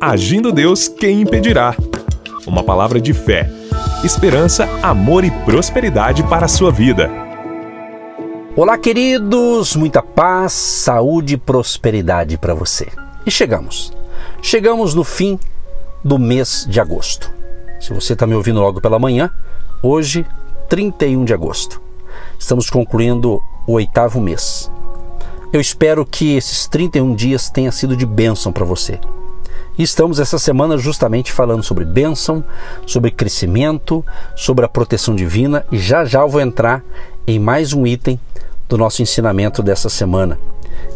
Agindo Deus, quem impedirá? Uma palavra de fé, esperança, amor e prosperidade para a sua vida. Olá, queridos, muita paz, saúde e prosperidade para você. E chegamos. Chegamos no fim do mês de agosto. Se você está me ouvindo logo pela manhã, hoje, 31 de agosto. Estamos concluindo o oitavo mês. Eu espero que esses 31 dias tenham sido de bênção para você. Estamos essa semana justamente falando sobre bênção, sobre crescimento, sobre a proteção divina e já já eu vou entrar em mais um item do nosso ensinamento dessa semana.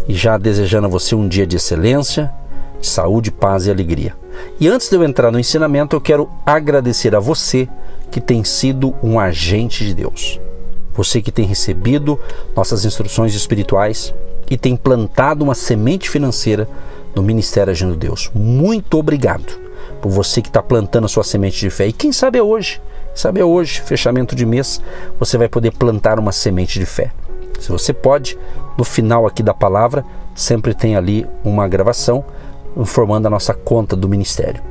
E já desejando a você um dia de excelência, de saúde, paz e alegria. E antes de eu entrar no ensinamento, eu quero agradecer a você que tem sido um agente de Deus. Você que tem recebido nossas instruções espirituais e tem plantado uma semente financeira no Ministério Agindo Deus. Muito obrigado por você que está plantando a sua semente de fé. E quem sabe é hoje, sabe é hoje, fechamento de mês, você vai poder plantar uma semente de fé. Se você pode, no final aqui da palavra, sempre tem ali uma gravação informando a nossa conta do ministério.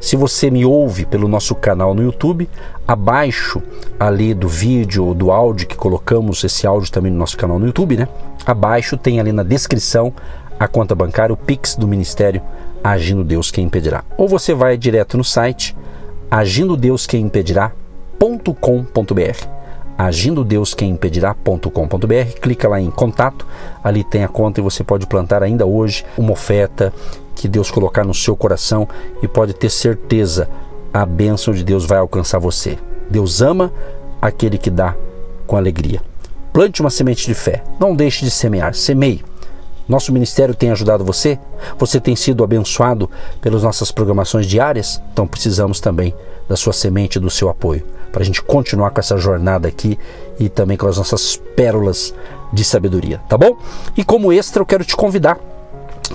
Se você me ouve pelo nosso canal no YouTube, abaixo ali do vídeo ou do áudio que colocamos esse áudio também no nosso canal no YouTube, né? Abaixo tem ali na descrição a conta bancária, o Pix do Ministério Agindo Deus Quem Impedirá. Ou você vai direto no site agindo Deus Quem Impedirá.com.br agindo Deus quem impedirá.com.br, clica lá em contato, ali tem a conta e você pode plantar ainda hoje uma oferta que Deus colocar no seu coração e pode ter certeza a bênção de Deus vai alcançar você. Deus ama aquele que dá com alegria. Plante uma semente de fé, não deixe de semear, semeie. Nosso ministério tem ajudado você? Você tem sido abençoado pelas nossas programações diárias? Então precisamos também da sua semente do seu apoio para a gente continuar com essa jornada aqui e também com as nossas pérolas de sabedoria, tá bom? E como extra, eu quero te convidar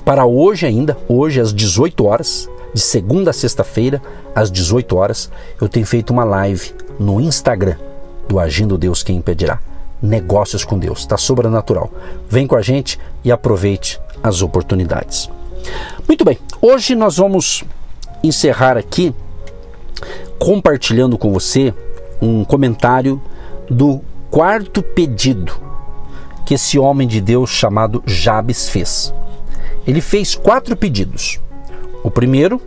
para hoje ainda, hoje às 18 horas, de segunda a sexta-feira, às 18 horas, eu tenho feito uma live no Instagram do Agindo Deus Quem Impedirá. Negócios com Deus, está sobrenatural. Vem com a gente e aproveite as oportunidades. Muito bem, hoje nós vamos encerrar aqui compartilhando com você um comentário do quarto pedido que esse homem de Deus chamado Jabes fez. Ele fez quatro pedidos. O primeiro,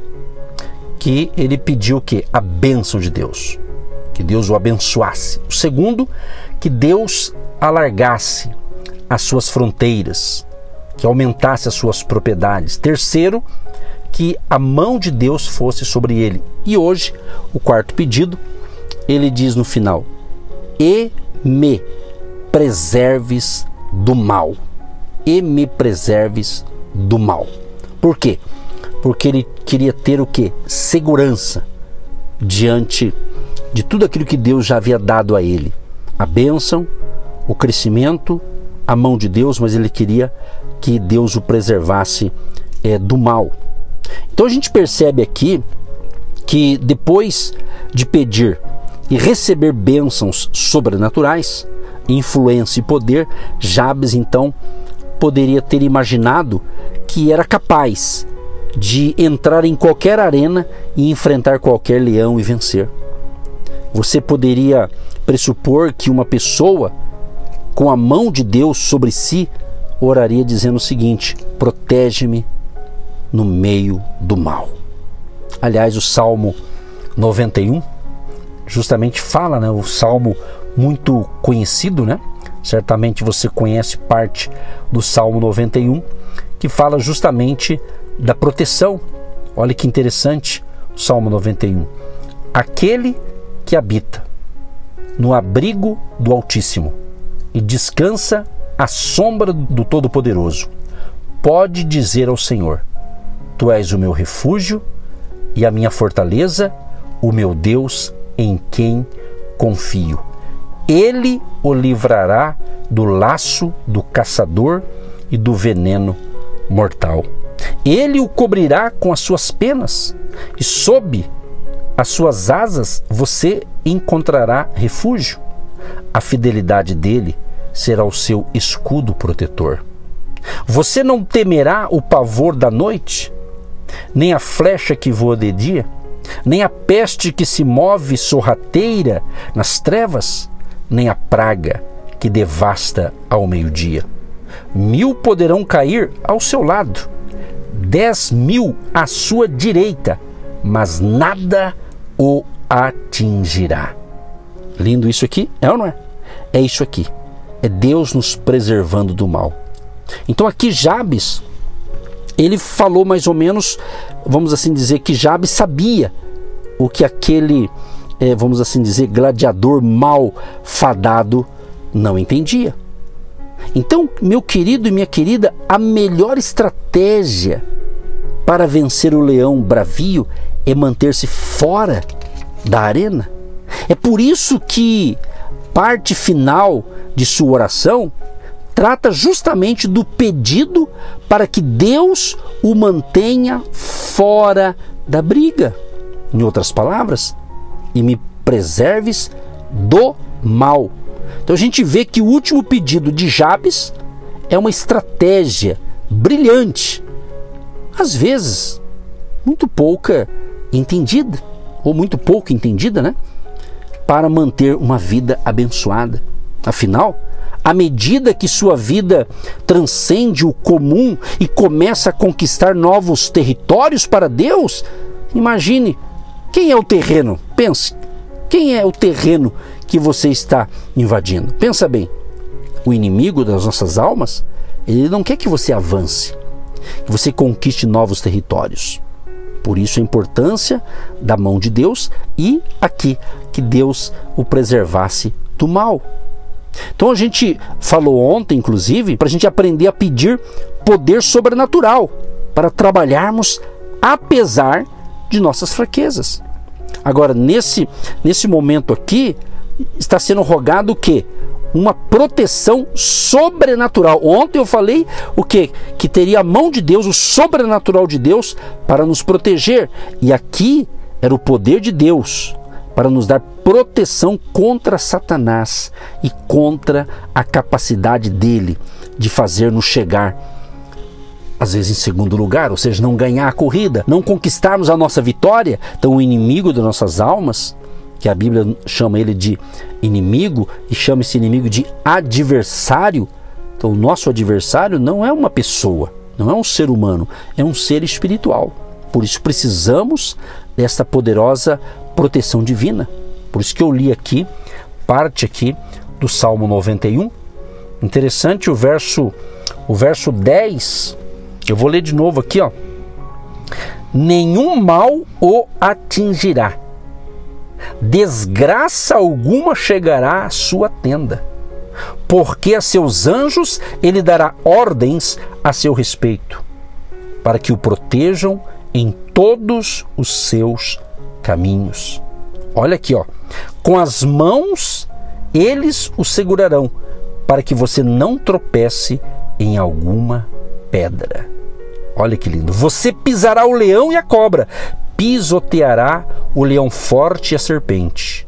que ele pediu que a bênção de Deus, que Deus o abençoasse. O segundo, que Deus alargasse as suas fronteiras, que aumentasse as suas propriedades. Terceiro, que a mão de Deus fosse sobre ele. E hoje, o quarto pedido, ele diz no final: E me preserves do mal. E me preserves do mal. Por quê? Porque ele queria ter o que? Segurança diante de tudo aquilo que Deus já havia dado a ele. A bênção, o crescimento, a mão de Deus, mas ele queria que Deus o preservasse é, do mal. Então a gente percebe aqui que depois de pedir e receber bênçãos sobrenaturais, influência e poder, Jabes então poderia ter imaginado que era capaz de entrar em qualquer arena e enfrentar qualquer leão e vencer. Você poderia pressupor que uma pessoa com a mão de Deus sobre si oraria dizendo o seguinte: protege-me no meio do mal. Aliás, o Salmo 91 justamente fala, né, o salmo muito conhecido, né? Certamente você conhece parte do Salmo 91, que fala justamente da proteção. Olha que interessante, o Salmo 91. Aquele que habita no abrigo do Altíssimo e descansa à sombra do Todo-Poderoso, pode dizer ao Senhor: Tu és o meu refúgio e a minha fortaleza, o meu Deus em quem confio. Ele o livrará do laço do caçador e do veneno mortal. Ele o cobrirá com as suas penas, e sob as suas asas você encontrará refúgio. A fidelidade dele será o seu escudo protetor. Você não temerá o pavor da noite, nem a flecha que voa de dia, nem a peste que se move sorrateira nas trevas, nem a praga que devasta ao meio-dia. Mil poderão cair ao seu lado, dez mil à sua direita, mas nada o atingirá. Lindo isso aqui? É ou não é? É isso aqui. É Deus nos preservando do mal. Então aqui Jabes, ele falou mais ou menos, vamos assim dizer, que Jabes sabia o que aquele, é, vamos assim dizer, gladiador mal fadado não entendia. Então, meu querido e minha querida, a melhor estratégia para vencer o leão bravio é manter-se fora da arena. É por isso que parte final de sua oração trata justamente do pedido para que Deus o mantenha fora da briga. Em outras palavras, e me preserves do mal. Então a gente vê que o último pedido de Jabes é uma estratégia brilhante, às vezes muito pouca entendida, ou muito pouco entendida, né? Para manter uma vida abençoada. Afinal, à medida que sua vida transcende o comum e começa a conquistar novos territórios para Deus, imagine quem é o terreno? Pense. Quem é o terreno que você está invadindo? Pensa bem. O inimigo das nossas almas, ele não quer que você avance, que você conquiste novos territórios. Por isso a importância da mão de Deus e aqui que Deus o preservasse do mal. Então a gente falou ontem, inclusive, para a gente aprender a pedir poder sobrenatural para trabalharmos apesar de nossas fraquezas. Agora, nesse, nesse momento aqui, está sendo rogado o quê? Uma proteção sobrenatural. Ontem eu falei o quê? Que teria a mão de Deus, o sobrenatural de Deus, para nos proteger. E aqui era o poder de Deus para nos dar proteção contra Satanás e contra a capacidade dele de fazer-nos chegar às vezes em segundo lugar, ou seja, não ganhar a corrida, não conquistarmos a nossa vitória. Então, o inimigo das nossas almas, que a Bíblia chama ele de inimigo e chama esse inimigo de adversário. Então, o nosso adversário não é uma pessoa, não é um ser humano, é um ser espiritual. Por isso precisamos desta poderosa proteção divina. Por isso que eu li aqui parte aqui do Salmo 91. Interessante o verso o verso 10 eu vou ler de novo aqui, ó. Nenhum mal o atingirá. Desgraça alguma chegará à sua tenda, porque a seus anjos ele dará ordens a seu respeito, para que o protejam em todos os seus caminhos. Olha aqui, ó. Com as mãos eles o segurarão, para que você não tropece em alguma pedra. Olha que lindo. Você pisará o leão e a cobra, pisoteará o leão forte e a serpente.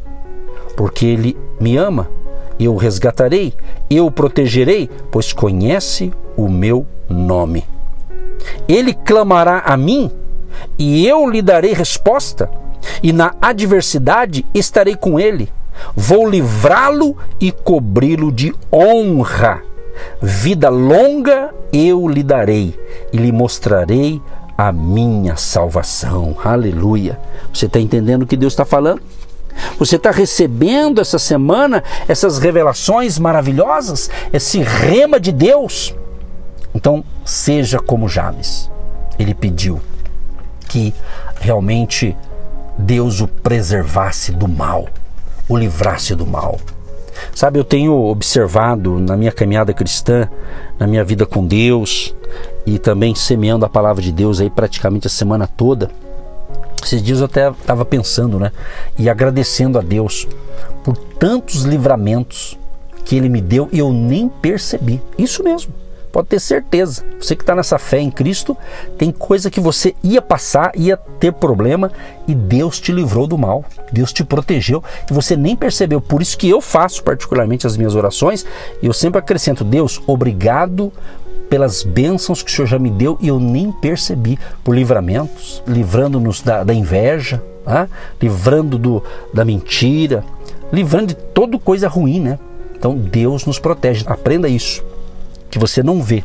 Porque ele me ama, eu o resgatarei, eu o protegerei, pois conhece o meu nome. Ele clamará a mim e eu lhe darei resposta, e na adversidade estarei com ele. Vou livrá-lo e cobri-lo de honra Vida longa eu lhe darei e lhe mostrarei a minha salvação. Aleluia. Você está entendendo o que Deus está falando? Você está recebendo essa semana essas revelações maravilhosas, esse rema de Deus? Então, seja como Jabes. Ele pediu que realmente Deus o preservasse do mal, o livrasse do mal. Sabe, eu tenho observado na minha caminhada cristã, na minha vida com Deus e também semeando a palavra de Deus aí praticamente a semana toda. Esses dias eu até estava pensando, né? E agradecendo a Deus por tantos livramentos que Ele me deu e eu nem percebi. Isso mesmo. Pode ter certeza. Você que está nessa fé em Cristo, tem coisa que você ia passar, ia ter problema e Deus te livrou do mal. Deus te protegeu e você nem percebeu. Por isso que eu faço particularmente as minhas orações e eu sempre acrescento: Deus, obrigado pelas bênçãos que o Senhor já me deu e eu nem percebi, por livramentos, livrando-nos da, da, inveja, tá? livrando do, da mentira, livrando de toda coisa ruim, né? Então Deus nos protege. Aprenda isso, que você não vê.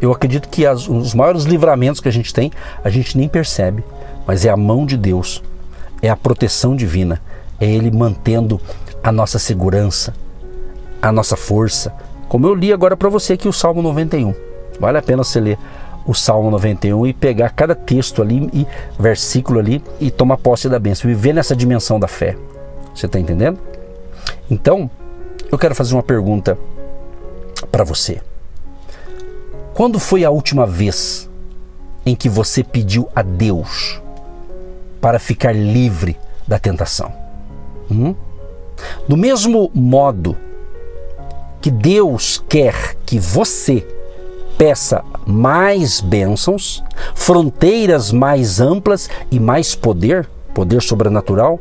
Eu acredito que as, os maiores livramentos que a gente tem, a gente nem percebe, mas é a mão de Deus, é a proteção divina, é Ele mantendo a nossa segurança, a nossa força. Como eu li agora para você aqui o Salmo 91. Vale a pena você ler o Salmo 91 e pegar cada texto ali e versículo ali e tomar posse da bênção, viver nessa dimensão da fé. Você está entendendo? Então, eu quero fazer uma pergunta para você. Quando foi a última vez em que você pediu a Deus para ficar livre da tentação? Hum? Do mesmo modo que Deus quer que você peça mais bênçãos, fronteiras mais amplas e mais poder, poder sobrenatural,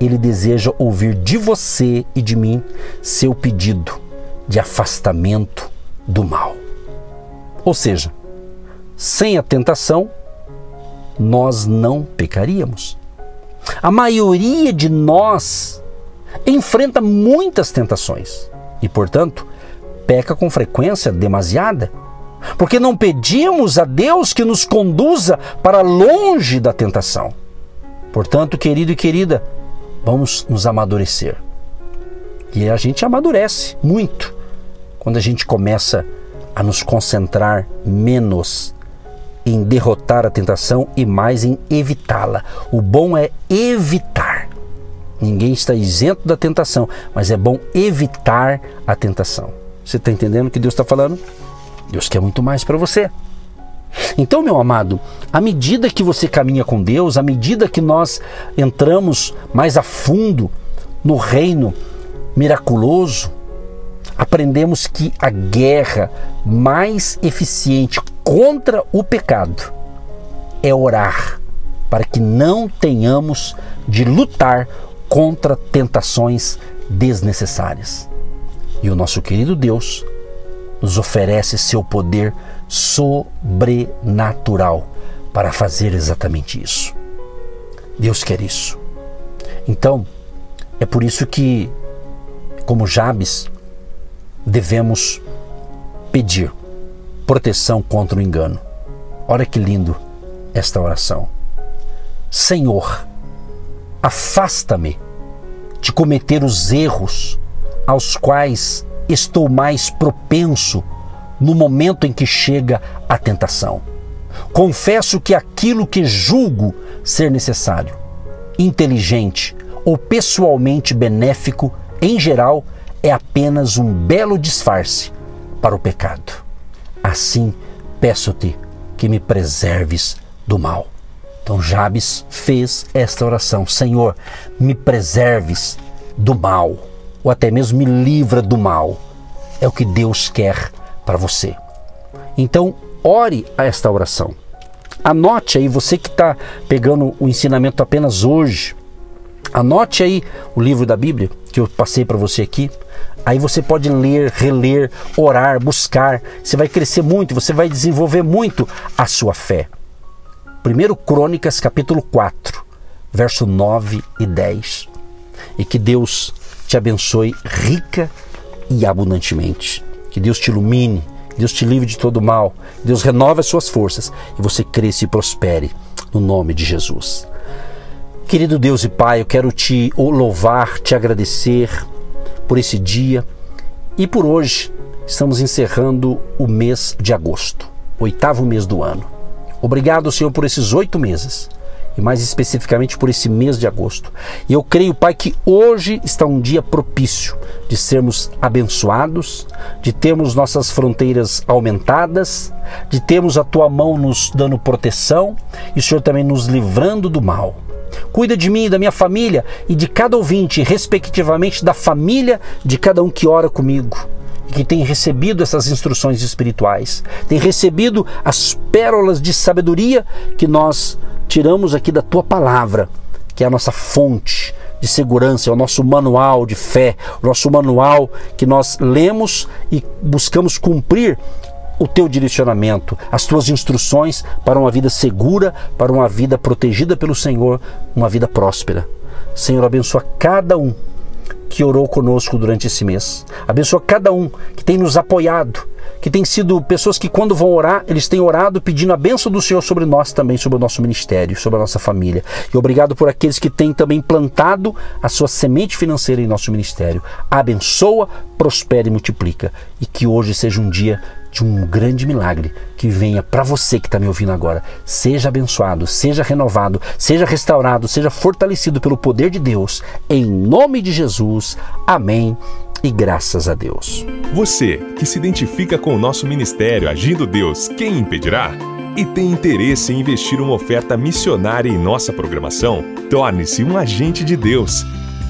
Ele deseja ouvir de você e de mim seu pedido de afastamento do mal. Ou seja, sem a tentação, nós não pecaríamos. A maioria de nós enfrenta muitas tentações e, portanto, peca com frequência demasiada, porque não pedimos a Deus que nos conduza para longe da tentação. Portanto, querido e querida, vamos nos amadurecer. E a gente amadurece muito quando a gente começa a nos concentrar menos em derrotar a tentação e mais em evitá-la. O bom é evitar. Ninguém está isento da tentação, mas é bom evitar a tentação. Você está entendendo o que Deus está falando? Deus quer muito mais para você. Então, meu amado, à medida que você caminha com Deus, à medida que nós entramos mais a fundo no reino miraculoso, aprendemos que a guerra mais eficiente contra o pecado é orar para que não tenhamos de lutar contra tentações desnecessárias. E o nosso querido Deus nos oferece seu poder sobrenatural para fazer exatamente isso. Deus quer isso. Então, é por isso que, como Jabes, devemos pedir proteção contra o engano. Olha que lindo esta oração. Senhor, afasta-me de cometer os erros aos quais estou mais propenso no momento em que chega a tentação. Confesso que aquilo que julgo ser necessário, inteligente ou pessoalmente benéfico, em geral, é apenas um belo disfarce para o pecado. Assim, peço-te que me preserves do mal. Então Jabes fez esta oração: Senhor, me preserves do mal, ou até mesmo me livra do mal. É o que Deus quer para você. Então, ore a esta oração. Anote aí, você que está pegando o ensinamento apenas hoje, anote aí o livro da Bíblia que eu passei para você aqui. Aí você pode ler, reler, orar, buscar. Você vai crescer muito, você vai desenvolver muito a sua fé. 1 Crônicas capítulo 4, verso 9 e 10. E que Deus te abençoe rica e abundantemente. Que Deus te ilumine, Deus te livre de todo mal, Deus renove as suas forças e você cresça e prospere no nome de Jesus. Querido Deus e Pai, eu quero te louvar, te agradecer por esse dia e por hoje. Estamos encerrando o mês de agosto, oitavo mês do ano. Obrigado, Senhor, por esses oito meses e mais especificamente por esse mês de agosto. E eu creio, Pai, que hoje está um dia propício de sermos abençoados, de termos nossas fronteiras aumentadas, de termos a tua mão nos dando proteção e o Senhor também nos livrando do mal. Cuida de mim, da minha família e de cada ouvinte, respectivamente da família de cada um que ora comigo que tem recebido essas instruções espirituais, tem recebido as pérolas de sabedoria que nós tiramos aqui da tua palavra, que é a nossa fonte de segurança, é o nosso manual de fé, o nosso manual que nós lemos e buscamos cumprir o teu direcionamento, as tuas instruções para uma vida segura, para uma vida protegida pelo Senhor, uma vida próspera. Senhor, abençoa cada um que orou conosco durante esse mês. Abençoa cada um que tem nos apoiado, que tem sido pessoas que quando vão orar, eles têm orado pedindo a bênção do Senhor sobre nós também, sobre o nosso ministério, sobre a nossa família. E obrigado por aqueles que têm também plantado a sua semente financeira em nosso ministério. Abençoa, prospera e multiplica. E que hoje seja um dia de um grande milagre que venha para você que está me ouvindo agora. Seja abençoado, seja renovado, seja restaurado, seja fortalecido pelo poder de Deus. Em nome de Jesus. Amém. E graças a Deus. Você que se identifica com o nosso ministério Agindo Deus, quem impedirá? E tem interesse em investir uma oferta missionária em nossa programação? Torne-se um agente de Deus